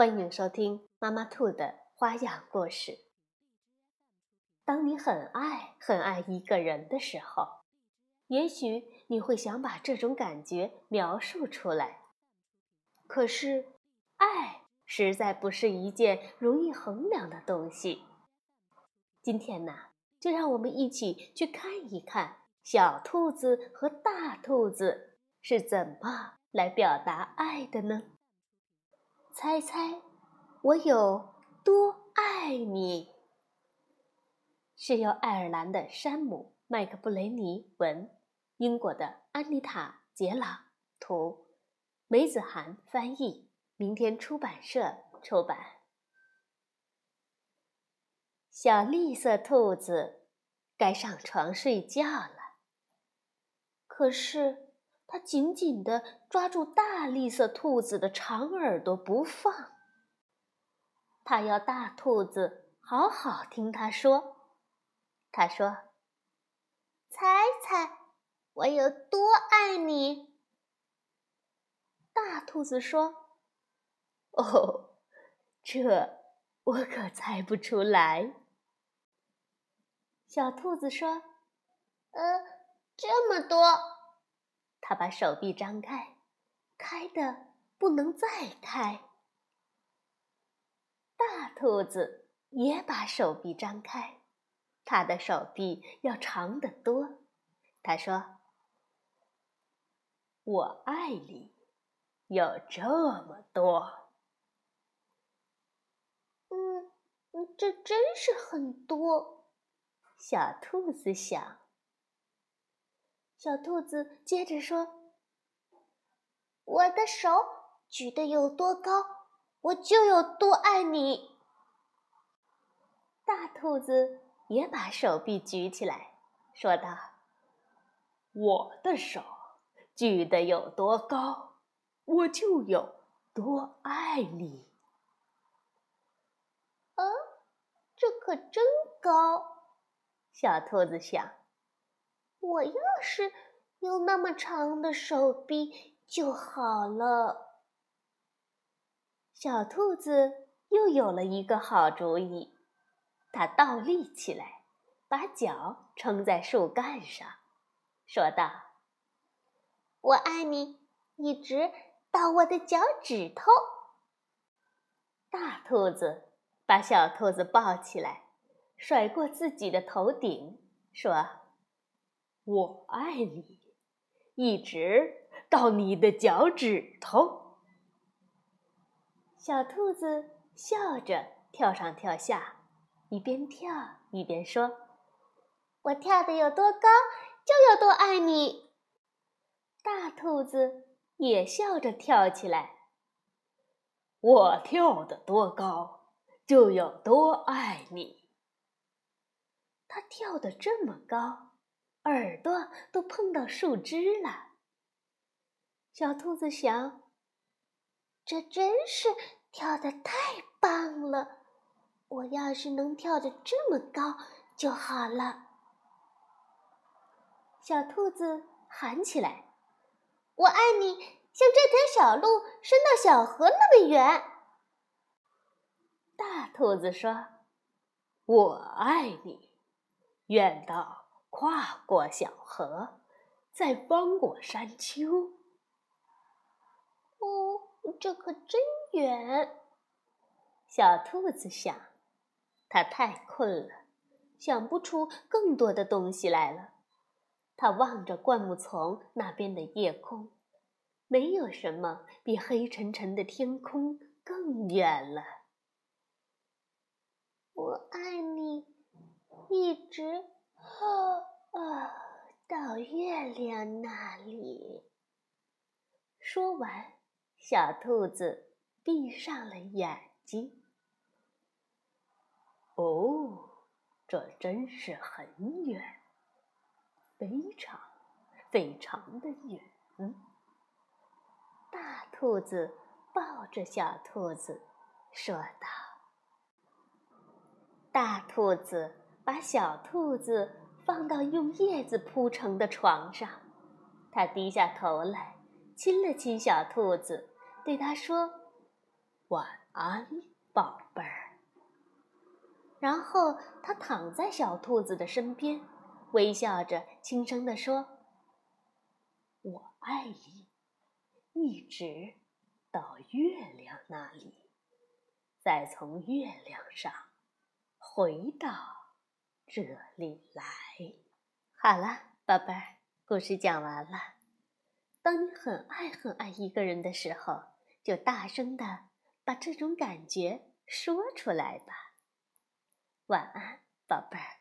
欢迎收听妈妈兔的花样故事。当你很爱很爱一个人的时候，也许你会想把这种感觉描述出来。可是，爱实在不是一件容易衡量的东西。今天呢，就让我们一起去看一看小兔子和大兔子是怎么。来表达爱的呢？猜猜我有多爱你？是由爱尔兰的山姆·麦克布雷尼文，英国的安妮塔·杰朗图，梅子涵翻译，明天出版社出版。小绿色兔子该上床睡觉了，可是。他紧紧地抓住大栗色兔子的长耳朵不放。他要大兔子好好听他说。他说：“猜猜我有多爱你？”大兔子说：“哦，这我可猜不出来。”小兔子说：“呃，这么多。”他把手臂张开，开的不能再开。大兔子也把手臂张开，它的手臂要长得多。他说：“我爱你，有这么多。”嗯，这真是很多。小兔子想。小兔子接着说：“我的手举得有多高，我就有多爱你。”大兔子也把手臂举起来，说道：“我的手举得有多高，我就有多爱你。”啊，这可真高，小兔子想。我要是有那么长的手臂就好了。小兔子又有了一个好主意，它倒立起来，把脚撑在树干上，说道：“我爱你，一直到我的脚趾头。”大兔子把小兔子抱起来，甩过自己的头顶，说。我爱你，一直到你的脚趾头。小兔子笑着跳上跳下，一边跳一边说：“我跳得有多高，就有多爱你。”大兔子也笑着跳起来：“我跳得多高，就有多爱你。”它跳得这么高。耳朵都碰到树枝了。小兔子想：“这真是跳的太棒了！我要是能跳得这么高就好了。”小兔子喊起来：“我爱你，像这条小路伸到小河那么远。”大兔子说：“我爱你，远到……”跨过小河，再翻过山丘。哦，这可真远！小兔子想，它太困了，想不出更多的东西来了。它望着灌木丛那边的夜空，没有什么比黑沉沉的天空更远了。我爱你，一直。哦哦，到月亮那里。说完，小兔子闭上了眼睛。哦，这真是很远，非常非常的远。大兔子抱着小兔子说道：“大兔子把小兔子放到用叶子铺成的床上，它低下头来亲了亲小兔子，对它说：‘晚安，宝贝儿。’”然后他躺在小兔子的身边，微笑着轻声地说：“我爱你，一直到月亮那里，再从月亮上回到这里来。”好了，宝贝儿，故事讲完了。当你很爱很爱一个人的时候，就大声的把这种感觉说出来吧。晚安，宝贝儿。